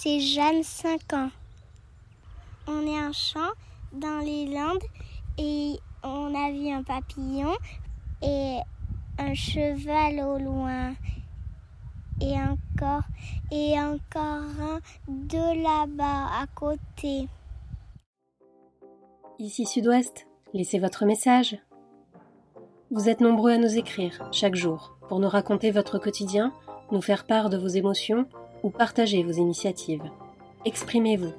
c'est Jeanne, 5 ans. On est un champ dans les Landes et on a vu un papillon et un cheval au loin et encore et encore un de là-bas à côté. Ici Sud-Ouest, laissez votre message. Vous êtes nombreux à nous écrire chaque jour pour nous raconter votre quotidien, nous faire part de vos émotions ou partager vos initiatives. Exprimez-vous.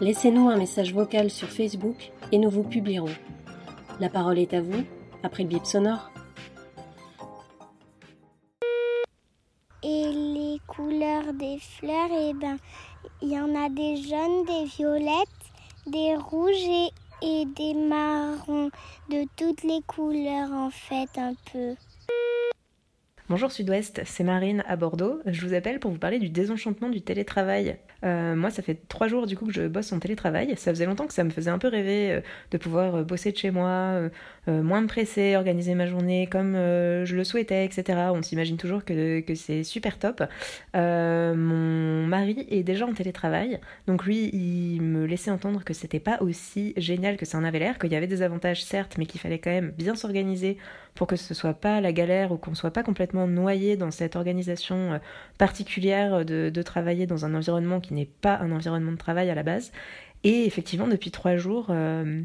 Laissez-nous un message vocal sur Facebook et nous vous publierons. La parole est à vous, après le bip sonore. Et les couleurs des fleurs, eh ben, il y en a des jaunes, des violettes, des rouges et des marrons, de toutes les couleurs en fait un peu. Bonjour Sud-Ouest, c'est Marine à Bordeaux. Je vous appelle pour vous parler du désenchantement du télétravail. Euh, moi, ça fait trois jours du coup que je bosse en télétravail. Ça faisait longtemps que ça me faisait un peu rêver euh, de pouvoir euh, bosser de chez moi, moins me presser, organiser ma journée comme je le souhaitais, etc. On s'imagine toujours que, que c'est super top. mon mari est déjà en télétravail, donc lui, il me laissait entendre que c'était pas aussi génial que ça en avait l'air, qu'il y avait des avantages certes, mais qu'il fallait quand même bien s'organiser pour que ce soit pas la galère ou qu'on soit pas complètement noyé dans cette organisation euh, particulière de, travailler dans un environnement qui n'est pas un environnement de travail à la base. Et effectivement, depuis trois jours, euh,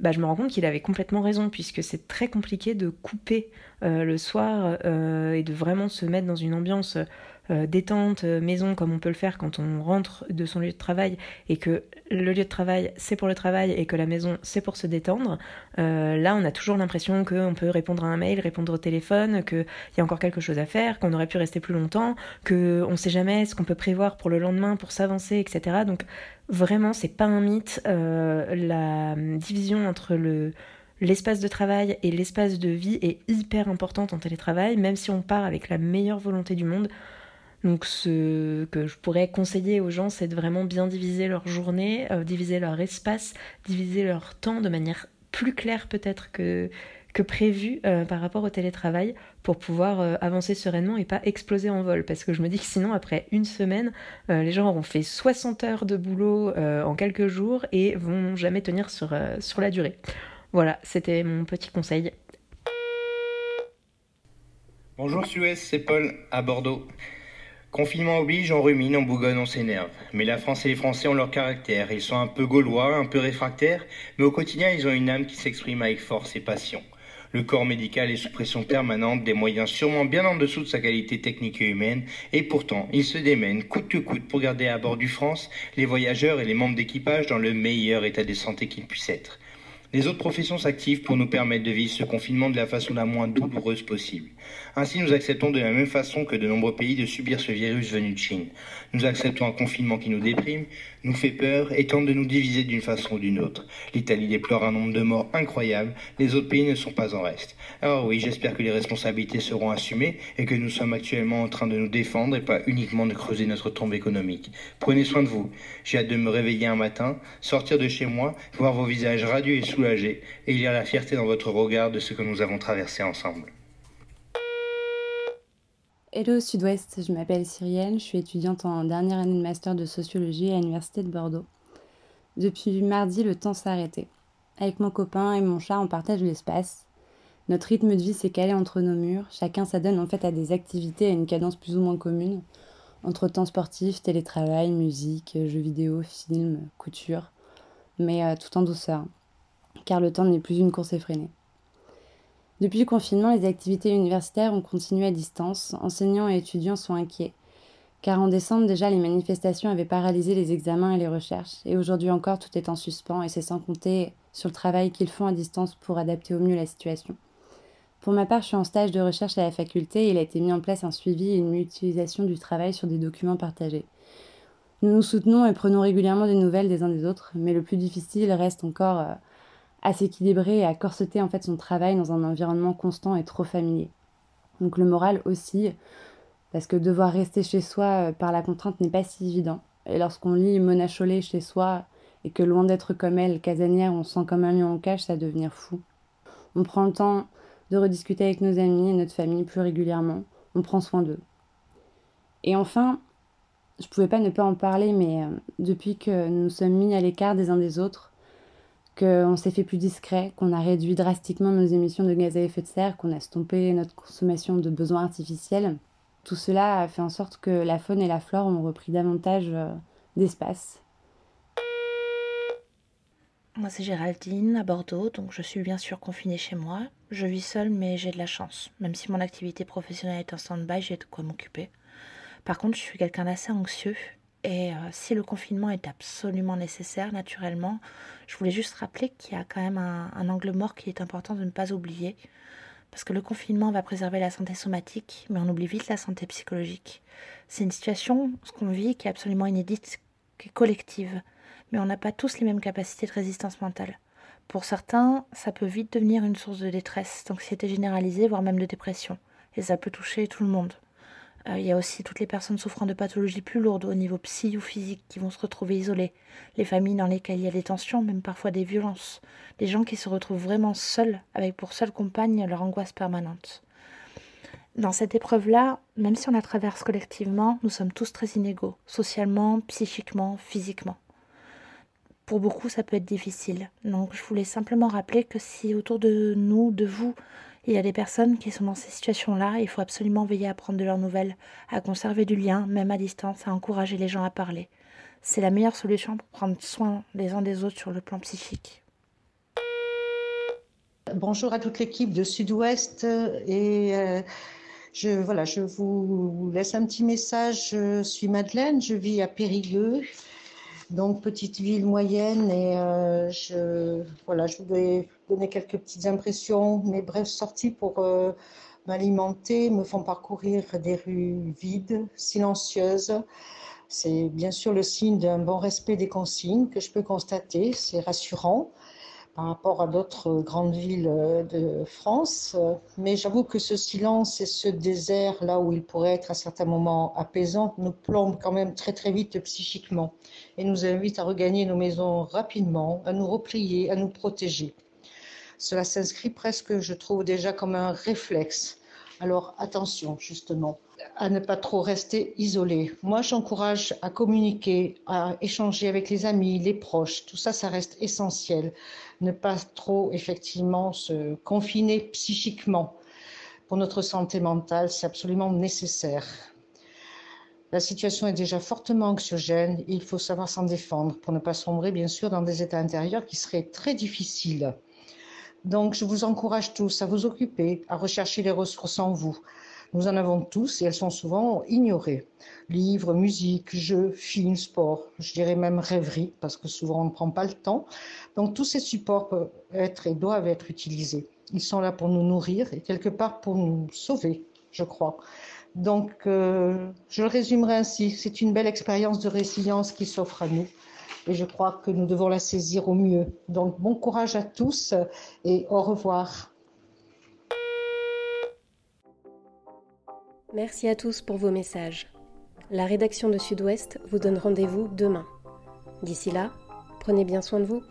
bah, je me rends compte qu'il avait complètement raison, puisque c'est très compliqué de couper euh, le soir et de vraiment se mettre dans une ambiance euh, détente, euh, maison, comme on peut le faire quand on rentre de son lieu de travail et que le lieu de travail c'est pour le travail et que la maison c'est pour se détendre, euh, là on a toujours l'impression qu'on peut répondre à un mail, répondre au téléphone, qu'il y a encore quelque chose à faire, qu'on aurait pu rester plus longtemps, qu'on ne sait jamais ce qu'on peut prévoir pour le lendemain, pour s'avancer, etc. Donc vraiment c'est pas un mythe. la division entre le l'espace de travail et l'espace de vie est hyper importante en télétravail, même si on part avec la meilleure volonté du monde. Donc ce que je pourrais conseiller aux gens, c'est de vraiment bien diviser leur journée, euh, diviser leur espace, diviser leur temps de manière plus claire peut-être que, que prévu euh, par rapport au télétravail pour pouvoir euh, avancer sereinement et pas exploser en vol. Parce que je me dis que sinon, après une semaine, les gens auront fait 60 heures de boulot en quelques jours et vont jamais tenir sur, sur la durée. Voilà, c'était mon petit conseil. Bonjour Suez, c'est Paul à Bordeaux. Confinement oblige, on rumine, on bougonne, on s'énerve. Mais la France et les Français ont leur caractère. Ils sont un peu gaulois, un peu réfractaires, mais au quotidien, ils ont une âme qui s'exprime avec force et passion. Le corps médical est sous pression permanente, des moyens sûrement bien en dessous de sa qualité technique et humaine, et pourtant, il se démène coûte que coûte pour garder à bord du France les voyageurs et les membres d'équipage dans le meilleur état de santé qu'ils puissent être. Les autres professions s'activent pour nous permettre de vivre ce confinement de la façon la moins douloureuse possible. Ainsi, nous acceptons de la même façon que de nombreux pays de subir ce virus venu de Chine. Nous acceptons un confinement qui nous déprime, nous fait peur et tente de nous diviser d'une façon ou d'une autre. L'Italie déplore un nombre de morts incroyable, les autres pays ne sont pas en reste. Alors oui, j'espère que les responsabilités seront assumées et que nous sommes actuellement en train de nous défendre et pas uniquement de creuser notre tombe économique. Prenez soin de vous. J'ai hâte de me réveiller un matin, sortir de chez moi, voir vos visages radieux et soulagés et lire la fierté dans votre regard de ce que nous avons traversé ensemble. Hello Sud-Ouest, je m'appelle Cyrielle, je suis étudiante en dernière année de master de sociologie à l'Université de Bordeaux. Depuis mardi, le temps s'est arrêté. Avec mon copain et mon chat, on partage l'espace. Notre rythme de vie s'est calé entre nos murs, chacun s'adonne en fait à des activités à une cadence plus ou moins commune, entre temps sportif, télétravail, musique, jeux vidéo, films, couture, mais euh, tout en douceur, car le temps n'est plus une course effrénée. Depuis le confinement, les activités universitaires ont continué à distance. Enseignants et étudiants sont inquiets. Car en décembre déjà, les manifestations avaient paralysé les examens et les recherches. Et aujourd'hui encore, tout est en suspens et c'est sans compter sur le travail qu'ils font à distance pour adapter au mieux la situation. Pour ma part, je suis en stage de recherche à la faculté et il a été mis en place un suivi et une utilisation du travail sur des documents partagés. Nous nous soutenons et prenons régulièrement des nouvelles des uns des autres, mais le plus difficile reste encore euh, à s'équilibrer et à corseter en fait son travail dans un environnement constant et trop familier. Donc le moral aussi, parce que devoir rester chez soi euh, par la contrainte n'est pas si évident. Et lorsqu'on lit Mona Chollet chez soi et que loin d'être comme elle, casanière, on sent comme un lion en cage, ça devient fou. On prend le temps de rediscuter avec nos amis et notre famille plus régulièrement. On prend soin d'eux. Et enfin, je pouvais pas ne pas en parler, mais depuis que nous sommes mis à l'écart des uns des autres, qu'on s'est fait plus discret, qu'on a réduit drastiquement nos émissions de gaz à effet de serre, qu'on a stoppé notre consommation de besoins artificiels, tout cela a fait en sorte que la faune et la flore ont repris davantage d'espace moi, c'est Géraldine à Bordeaux, donc je suis bien sûr confinée chez moi. Je vis seule, mais j'ai de la chance. Même si mon activité professionnelle est en stand-by, j'ai de quoi m'occuper. Par contre, je suis quelqu'un d'assez anxieux. Et euh, si le confinement est absolument nécessaire, naturellement, je voulais juste rappeler qu'il y a quand même un, un angle mort qui est important de ne pas oublier. Parce que le confinement va préserver la santé somatique, mais on oublie vite la santé psychologique. C'est une situation, ce qu'on vit, qui est absolument inédite, qui est collective mais on n'a pas tous les mêmes capacités de résistance mentale. Pour certains, ça peut vite devenir une source de détresse, d'anxiété généralisée, voire même de dépression. Et ça peut toucher tout le monde. Euh, il y a aussi toutes les personnes souffrant de pathologies plus lourdes au niveau psy ou physique qui vont se retrouver isolées, les familles dans lesquelles il y a des tensions, même parfois des violences, des gens qui se retrouvent vraiment seuls, avec pour seule compagne leur angoisse permanente. Dans cette épreuve-là, même si on la traverse collectivement, nous sommes tous très inégaux, socialement, psychiquement, physiquement pour beaucoup, ça peut être difficile. Donc, je voulais simplement rappeler que si autour de nous, de vous, il y a des personnes qui sont dans ces situations-là, il faut absolument veiller à prendre de leurs nouvelles, à conserver du lien, même à distance, à encourager les gens à parler. C'est la meilleure solution pour prendre soin les uns des autres sur le plan psychique. Bonjour à toute l'équipe de Sud-Ouest et euh, je, voilà, je vous laisse un petit message. Je suis Madeleine, je vis à Périgueux. Donc, petite ville moyenne, et euh, je, voilà, je voulais donner quelques petites impressions. Mes brèves sorties pour euh, m'alimenter me font parcourir des rues vides, silencieuses. C'est bien sûr le signe d'un bon respect des consignes que je peux constater, c'est rassurant par rapport à d'autres grandes villes euh, de France. Mais j'avoue que ce silence et ce désert, là où il pourrait être à certains moments apaisant, nous plombe quand même très très vite psychiquement et nous invite à regagner nos maisons rapidement, à nous replier, à nous protéger. Cela s'inscrit presque, je trouve, déjà comme un réflexe. Alors attention, justement, à ne pas trop rester isolé. Moi, j'encourage à communiquer, à échanger avec les amis, les proches. Tout ça, ça reste essentiel. Ne pas trop, effectivement, se confiner psychiquement. Pour notre santé mentale, c'est absolument nécessaire. La situation est déjà fortement anxiogène. Il faut savoir s'en défendre pour ne pas sombrer, bien sûr, dans des états intérieurs qui seraient très difficiles. Donc, je vous encourage tous à vous occuper, à rechercher les ressources en vous. Nous en avons tous et elles sont souvent ignorées. Livres, musique, jeux, films, sport, je dirais même rêverie, parce que souvent on ne prend pas le temps. Donc tous ces supports peuvent être et doivent être utilisés. Ils sont là pour nous nourrir et quelque part pour nous sauver, je crois. Donc euh, je le résumerai ainsi, c'est une belle expérience de résilience qui s'offre à nous et je crois que nous devons la saisir au mieux. Donc bon courage à tous et au revoir. Merci à tous pour vos messages. La rédaction de Sud-Ouest vous donne rendez-vous demain. D'ici là, prenez bien soin de vous.